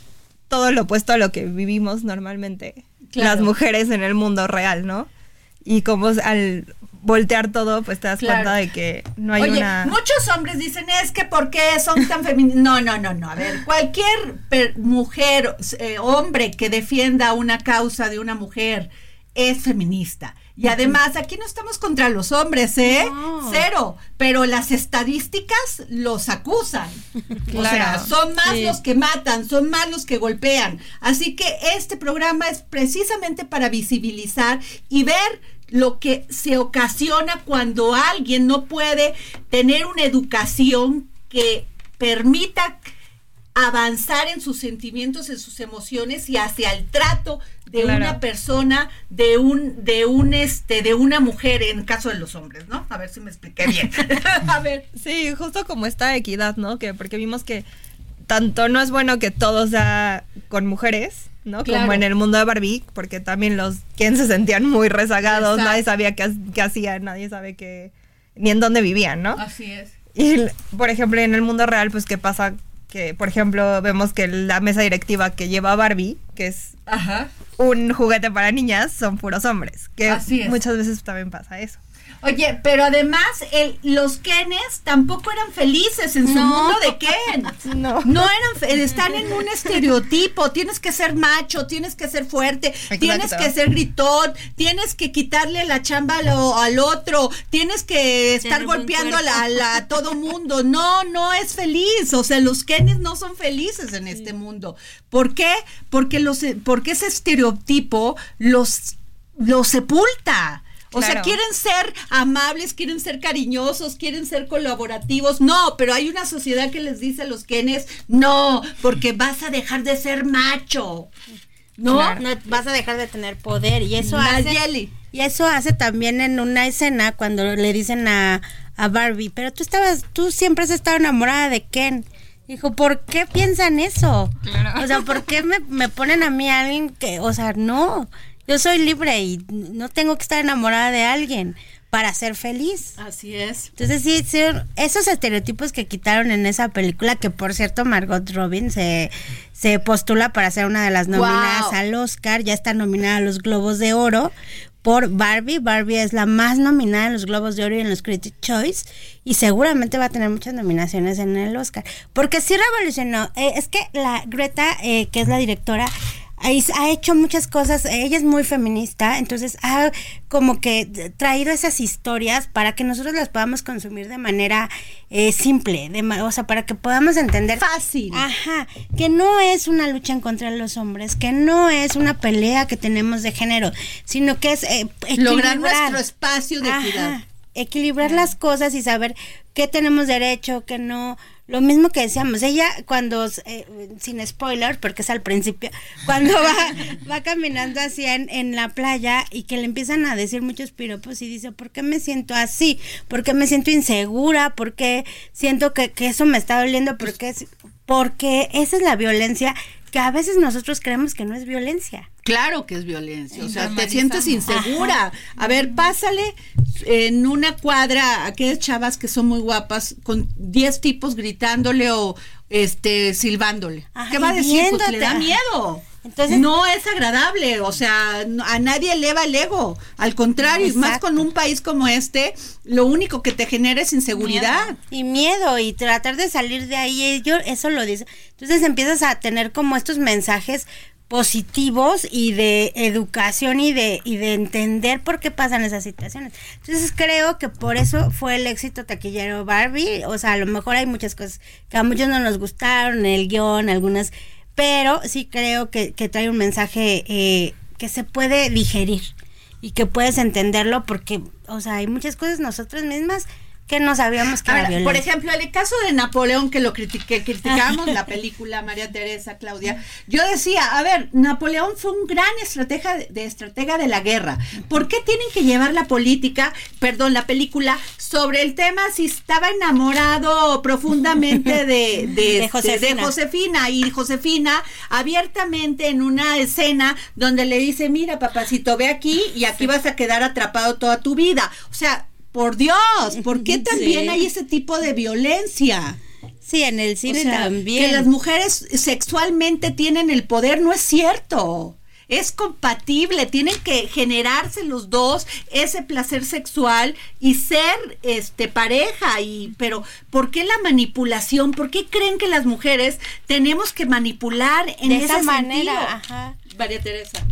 todo lo opuesto a lo que vivimos normalmente Claro. las mujeres en el mundo real, ¿no? Y como al voltear todo, pues te das Claro. cuenta de que no hay Oye, una... muchos hombres dicen, es que ¿por qué son tan femeninos? No, no, no, no. A ver, cualquier per- mujer, eh, hombre que defienda una causa de una mujer es feminista. Y además, aquí no estamos contra los hombres, ¿eh? Cero. Pero las estadísticas los acusan. O sea, Claro, son más sí. los que matan, son más los que golpean. Así que este programa es precisamente para visibilizar y ver lo que se ocasiona cuando alguien no puede tener una educación que permita avanzar en sus sentimientos, en sus emociones y hacia el trato de Claro. una persona, de un, de un este, de una mujer, en caso de los hombres, ¿no? A ver si me expliqué bien. <laughs> <laughs> A ver. Sí, justo como esta equidad, ¿no? Que porque vimos que tanto no es bueno que todo sea con mujeres, ¿no? Claro. Como en el mundo de Barbie, porque también los quien se sentían muy rezagados, Exacto. nadie sabía qué, qué hacían, nadie sabe qué ni en dónde vivían, ¿no? Así es. Y por ejemplo, en el mundo real, pues qué pasa que, por ejemplo, vemos que la mesa directiva que lleva Barbie, que es Ajá. un juguete para niñas, son puros hombres, que Así es. muchas veces también pasa eso. Oye, pero además el, los Kenes tampoco eran felices en su No. mundo de Ken. No. No eran, están en un estereotipo. Tienes que ser macho, tienes que ser fuerte, tienes que ser gritón, tienes que quitarle la chamba al, al otro, tienes que estar Tener golpeando a, la- cuerpo. a la- a todo mundo. No, no es feliz. O sea, los Kenes no son felices en este mundo. ¿Por qué? Porque los, porque ese estereotipo los, los sepulta. O sea, Claro. quieren ser amables, quieren ser cariñosos, quieren ser colaborativos. No, pero hay una sociedad que les dice a los quenes, no, porque vas a dejar de ser macho. ¿No? No vas a dejar de tener poder y eso hace y eso hace también en una escena cuando le dicen a, a Barbie, pero tú estabas tú siempre has estado enamorada de Ken. Dijo, ¿por qué piensan eso? O sea, ¿por qué me, me ponen a mí a alguien que, o sea, no, yo soy libre y no tengo que estar enamorada de alguien para ser feliz. Así es. Entonces sí, sí, esos estereotipos que quitaron en esa película, que por cierto Margot Robin se, se postula para ser una de las nominadas Wow. al Oscar, ya está nominada a los Globos de Oro, por Barbie. Barbie es la más nominada en los Globos de Oro y en los Critics Choice y seguramente va a tener muchas nominaciones en el Oscar. Porque sí revolucionó. Eh, es que la Greta, eh, que es la directora, ha hecho muchas cosas, ella es muy feminista, entonces ha como que traído esas historias para que nosotros las podamos consumir de manera eh, simple, de, o sea, para que podamos entender. Fácil. Ajá, que no es una lucha en contra de los hombres, que no es una pelea que tenemos de género, sino que es eh, Lograr nuestro espacio de Ajá, cuidado. Equilibrar las cosas y saber qué tenemos derecho, qué no. Lo mismo que decíamos, ella cuando, eh, sin spoiler, porque es al principio, <laughs> cuando va, va caminando así en, en la playa y que le empiezan a decir muchos piropos y dice, ¿por qué me siento así? ¿Por qué me siento insegura? ¿Por qué siento que, que eso me está doliendo? Porque, es, porque esa es la violencia que a veces nosotros creemos que no es violencia. Claro que es violencia, o sea, te sientes insegura. A ver, pásale en una cuadra a aquellas chavas que son muy guapas con 10 tipos gritándole o este silbándole. Ajá, ¿Qué va a decir? Pues le da miedo. Entonces- no es agradable, o sea, a nadie eleva el ego. Al contrario, y más Exacto. con un país como este, lo único que te genera es inseguridad. y miedo y tratar de salir de ahí yo eso lo dice entonces empiezas a tener como estos mensajes positivos y de educación y de y de entender por qué pasan esas situaciones entonces creo que por eso fue el éxito taquillero Barbie o sea a lo mejor hay muchas cosas que a muchos no nos gustaron el guion algunas pero sí creo que, que trae un mensaje eh, que se puede digerir y que puedes entenderlo porque o sea hay muchas cosas nosotras mismas que no sabíamos que Ahora, era por ejemplo, en el caso de Napoleón, que lo critiqué, criticamos la película María Teresa, Claudia, yo decía, a ver, Napoleón fue un gran estratega de, estratega de la guerra. ¿Por qué tienen que llevar la política, perdón, la película, sobre el tema si estaba enamorado profundamente de, <laughs> de, De Josefina. de Josefina? Y Josefina abiertamente en una escena donde le dice, mira, papacito, ve aquí y aquí vas a quedar atrapado toda tu vida. O sea, por Dios, ¿por qué <laughs> también Sí. hay ese tipo de violencia? Sí, en el cine O sea, también. Que las mujeres sexualmente tienen el poder, no es cierto. Es compatible, tienen que generarse los dos ese placer sexual y ser este pareja y pero ¿por qué la manipulación? ¿Por qué creen que las mujeres tenemos que manipular en De ese esa manera, sentido? ajá. María Teresa,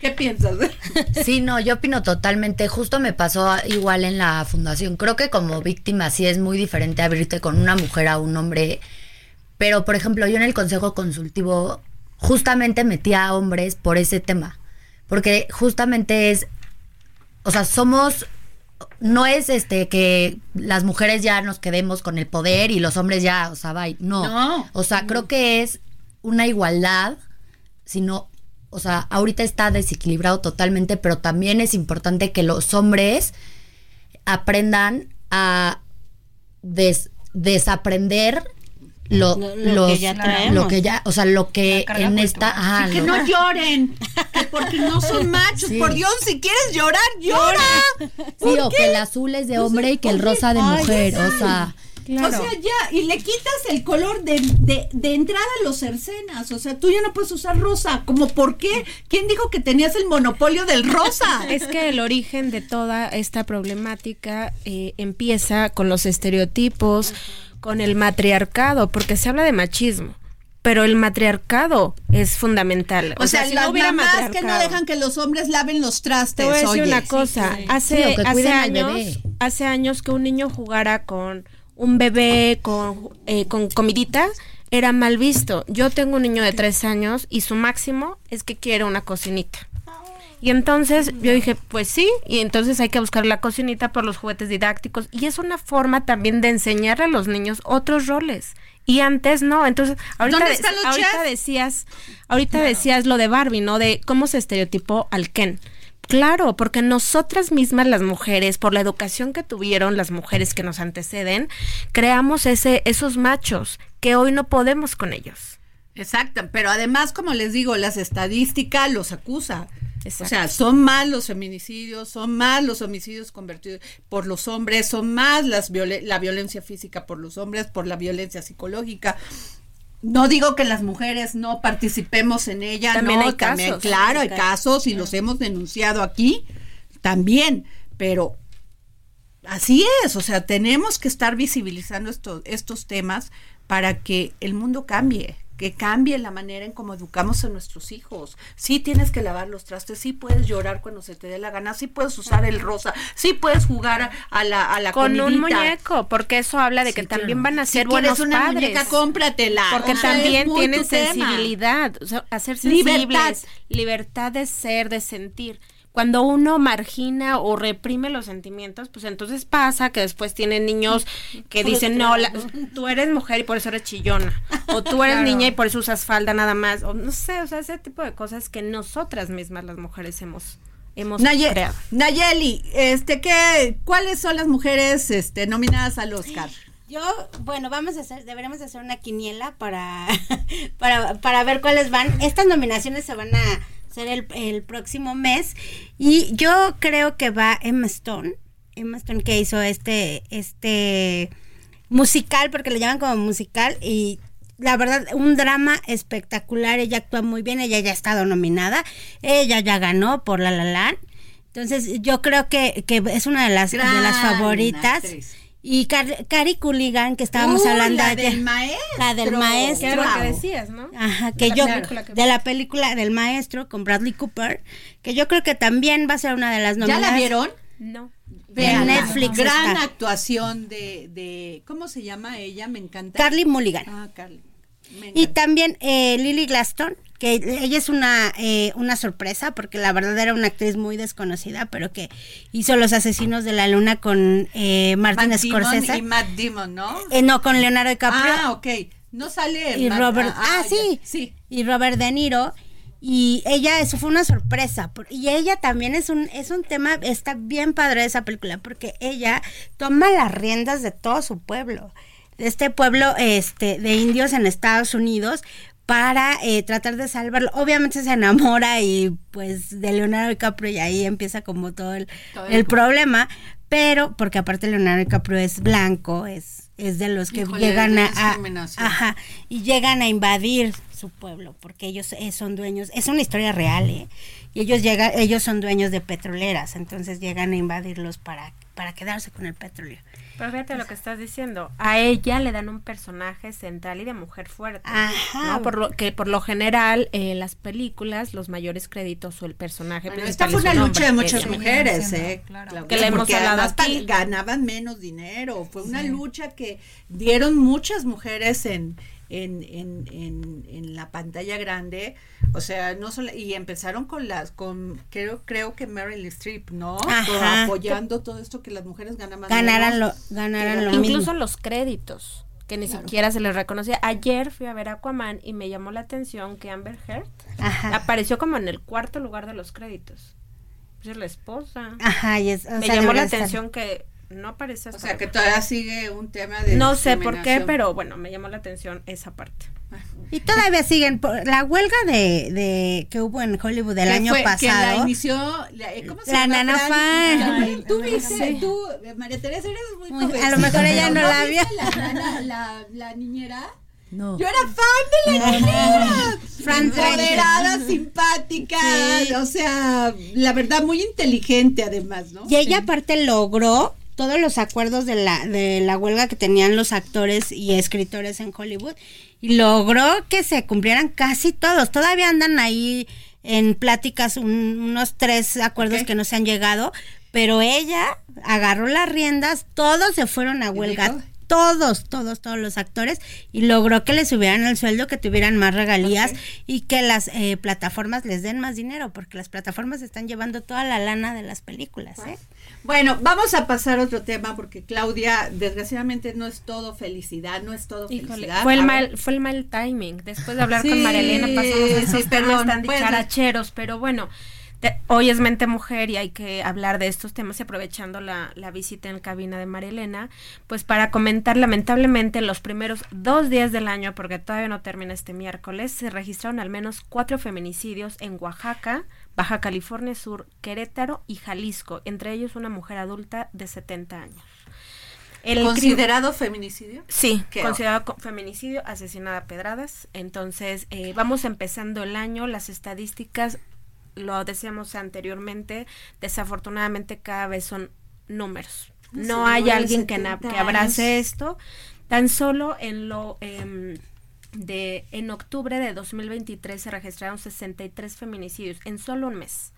¿qué piensas? <laughs> Sí, no, yo opino totalmente. Justo me pasó igual en la fundación. Creo que como víctima sí es muy diferente abrirte con una mujer a un hombre. Pero, por ejemplo, yo en el consejo consultivo justamente metía a hombres por ese tema. Porque justamente es, o sea, somos, no es este que las mujeres ya nos quedemos con el poder y los hombres ya, o sea, bye. No. No. O sea, creo que es una igualdad, sino, o sea, ahorita está desequilibrado totalmente, pero también es importante que los hombres aprendan a des- desaprender lo, Lo- los- que ya traemos. lo que ya, o sea, lo que en esta, ajá, que lo- no lloren, <laughs> que porque no son machos. Sí. Por Dios, si quieres llorar, llora. sí, ¿Por o qué? que el azul es de hombre y que el rosa de mujer, o sea, O sea, ya, y le quitas el color de, de, de entrada a los cercenas. O sea, tú ya no puedes usar rosa. ¿Como por qué? ¿Quién dijo que tenías el monopolio del rosa? <laughs> Es que el origen de toda esta problemática eh, empieza con los estereotipos, con el matriarcado, porque se habla de machismo, pero el matriarcado es fundamental. O, sea, si las no hubiera mamás que no dejan que los hombres laven los trastes. Te voy a decir oye. una cosa, hace, Sí, o hace años, hace años que un niño jugara con un bebé con, eh, con comidita era mal visto. Yo tengo un niño de tres años y su máximo es que quiere una cocinita. Y entonces yo dije, pues sí, y entonces hay que buscar la cocinita por los juguetes didácticos. Y es una forma también de enseñarle a los niños otros roles. Y antes no, entonces ahorita, ¿Dónde de- están los ahorita decías, ahorita decías lo de Barbie, ¿no? De cómo se estereotipó al Ken. Claro, porque nosotras mismas las mujeres, por la educación que tuvieron las mujeres que nos anteceden, creamos ese, esos machos que hoy no podemos con ellos. Exacto, pero además, como les digo, las estadísticas los acusa. Exacto. O sea, son más los feminicidios, son más los homicidios convertidos por los hombres, son más las violen- la violencia física por los hombres, por la violencia psicológica. No digo que las mujeres no participemos en ella, También no, hay también, casos. claro, hay casos y los hemos denunciado aquí. también, pero así es, o sea, tenemos que estar visibilizando esto- estos temas para que el mundo cambie, que cambie la manera en cómo educamos a nuestros hijos. Sí tienes que lavar los trastes, sí puedes llorar cuando se te dé la gana, sí puedes usar el rosa, sí puedes jugar a, a la, a la con un muñeco, porque eso habla de que Sí, también claro. van a Si ser quieres buenos una padres. muñeca, cómpratela. Porque también tienen sensibilidad, o sea, hacer Libertad. sensibles, libertad de ser, de sentir. Cuando uno margina o reprime los sentimientos, pues entonces pasa que después tienen niños que dicen, no, la- tú eres mujer y por eso eres chillona, o tú eres Claro. niña y por eso usas falda nada más, o no sé, o sea, ese tipo de cosas que nosotras mismas las mujeres hemos, hemos Naye- creado. Nayeli, este, ¿qué, ¿cuáles son las mujeres este, nominadas al Oscar? Yo, bueno, vamos a hacer, deberemos hacer una quiniela para, <laughs> para, para ver cuáles van. Estas nominaciones se van a hacer el, el próximo mes. Y yo creo que va Emma Stone. Emma Stone que hizo este, este musical, porque le llaman como musical. Y la verdad, un drama espectacular. Ella actúa muy bien. Ella ya ha estado nominada. Ella ya ganó por La La Land. Entonces, yo creo que, que es una de las, de las favoritas. actriz. Y Car- Cari Cooligan, que estábamos Uy, hablando la ayer. del maestro. La del maestro. Que era lo que decías, ¿no? Ajá, De que la yo, película que- de la película del maestro con Bradley Cooper, que yo creo que también va a ser una de las ¿Ya nominadas. la vieron? No. En Netflix Gran está. actuación de, de, ¿cómo se llama ella? Me encanta. Carly Mulligan. Ah, Carly. Y también eh, Lily Glaston, que ella es una, eh, una sorpresa, porque la verdad era una actriz muy desconocida, pero que hizo Los Asesinos de la Luna con eh, Martin Matt Scorsese. y Matt Damon, ¿no? Eh, no, con Leonardo DiCaprio. Ah, ok. No sale y Matt- Robert, ah, ya. sí, sí. y Robert De Niro y ella eso fue una sorpresa por- y ella también es un es un tema está bien padre esa película porque ella toma las riendas de todo su pueblo este pueblo este de indios en Estados Unidos para eh, tratar de salvarlo obviamente se enamora y pues de Leonardo DiCaprio y ahí empieza como todo el, Todo el el problema pero porque aparte Leonardo DiCaprio es blanco es es de los que Híjole, llegan a, a- ajá, y llegan a invadir su pueblo porque ellos eh, son dueños es una historia real ¿eh? y ellos llegan ellos son dueños de petroleras entonces llegan a invadirlos para para quedarse con el petróleo Pero fíjate lo que estás diciendo. A ella le dan un personaje central y de mujer fuerte. Ajá. ¿no? Por lo que por lo general en las películas los mayores créditos o el personaje Bueno, principal esta fue una un lucha de muchas ella. mujeres, ¿eh? Claudia, Que la hemos porque hablado aquí. ganaban menos dinero. Fue una lucha que dieron muchas mujeres en, en, en, en, en la pantalla grande. O sea, no solo, y empezaron con las, con, creo, creo que Meryl Streep, ¿no? Ajá. Apoyando todo esto que las mujeres ganaban ganaran lo ganaran lo Incluso mismo los créditos que ni siquiera se les reconocía. Ayer fui a ver Aquaman y me llamó la atención que Amber Heard Ajá. apareció como en el cuarto lugar de los créditos. Es la esposa. ajá y es, o me sea, llamó la estar- atención que no aparece O hasta sea, que ahora. todavía sigue un tema de No sé por qué, pero bueno, me llamó la atención esa parte. y todavía siguen por- la huelga de, de que hubo en Hollywood el año fue- Que la pasado inició, la, eh, ¿cómo se La llama? Nana Fran- Fan. Ay, Tú viste, Sí. tú, eh, María Teresa, eres muy, Muy- a lo mejor ella pero no la vio. La, nana- la, la niñera. No. Yo era fan de la niñera. Fran Empoderada, Drescher. simpática, Sí. o sea, la verdad, muy inteligente además, ¿no? Y ella aparte logró todos los acuerdos de la, de la huelga que tenían los actores y escritores en Hollywood y logró que se cumplieran casi todos. Todavía andan ahí en pláticas un- unos tres acuerdos que no se han llegado, pero ella agarró las riendas, todos se fueron a ¿Y huelga. Todos, todos, todos los actores y logró que les subieran el sueldo, que tuvieran más regalías y que las eh, plataformas les den más dinero, porque las plataformas están llevando toda la lana de las películas. ¿eh? Bueno, vamos a pasar a otro tema porque Claudia, desgraciadamente no es todo felicidad, no es todo Híjole, felicidad. fue el mal, fue el mal timing. Después de hablar Sí, con María Elena pasamos a esos sí, temas perdón, tan dicharacheros, pero bueno, te- hoy es mente mujer y hay que hablar de estos temas y aprovechando la, la visita en cabina de María Elena, pues para comentar lamentablemente los primeros dos días del año, porque todavía no termina este miércoles, se registraron al menos cuatro feminicidios en Oaxaca, Baja California Sur, Querétaro y Jalisco, entre ellos una mujer adulta de 70 años. El ¿Considerado feminicidio? Sí, considerado co- feminicidio, asesinada a pedradas. Entonces, eh, vamos empezando el año, las estadísticas lo decíamos anteriormente, desafortunadamente cada vez son números. No Sí, hay alguien que, na- 70 que abrace esto. Tan solo en lo em, de en octubre de 2023 se registraron 63 feminicidios en solo un mes,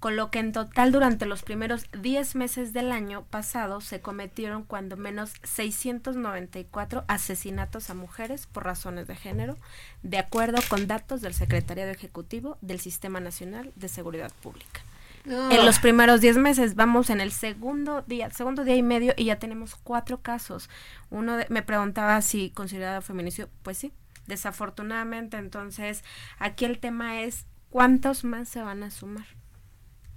con lo que en total durante los primeros 10 meses del año pasado se cometieron cuando menos 694 asesinatos a mujeres por razones de género, de acuerdo con datos del Secretariado Ejecutivo del Sistema Nacional de Seguridad Pública. En los primeros 10 meses, vamos en el segundo día, segundo día y medio y ya tenemos cuatro casos. Uno de- me preguntaba si consideraba feminicidio, pues sí, desafortunadamente. Entonces, aquí el tema es cuántos más se van a sumar.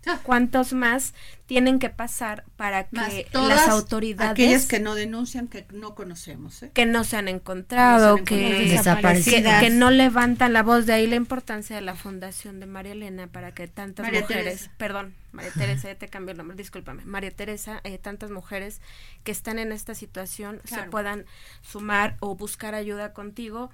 <laughs> ¿Cuántos más tienen que pasar para que todas las autoridades Aquellas que no denuncian, que no conocemos. ¿eh? que no se han encontrado, No se han que, encontrado. que, Desaparecidas. que no levantan la voz. De ahí la importancia de la fundación de María Elena para que tantas María mujeres, Teresa. perdón, María Teresa, ya te cambié el nombre, discúlpame, María Teresa, eh, tantas mujeres que están en esta situación se puedan sumar o buscar ayuda contigo.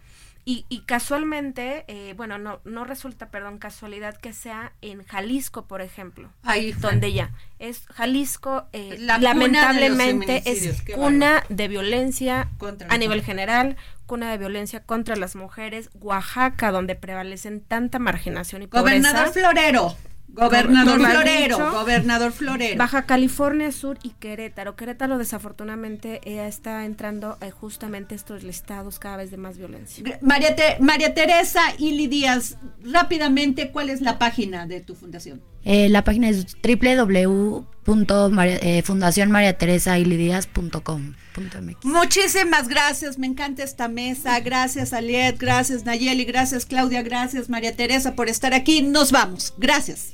Y, y casualmente, eh, bueno, no, no resulta, perdón, casualidad que sea en Jalisco, por ejemplo, Ahí fue. donde ya es Jalisco, eh, La cuna de los lamentablemente es cuna de violencia Contra a nivel mujer. general, cuna de violencia contra las mujeres, Oaxaca, donde prevalecen tanta marginación y Gobernador pobreza. Florero. Gobernador Florero. dicho. Gobernador Florero. Baja California Sur y Querétaro. Querétaro desafortunadamente eh, está entrando eh, justamente estos listados cada vez de más violencia. María, Te- María Teresa Ili Díaz, rápidamente, ¿cuál es la página de tu fundación? Eh, la página es www.fundacionmariateresailidias.com.mx. Muchísimas gracias, me encanta esta mesa. Gracias, Aliet, gracias, Nayeli, gracias, Claudia, gracias, María Teresa, por estar aquí. Nos vamos. Gracias.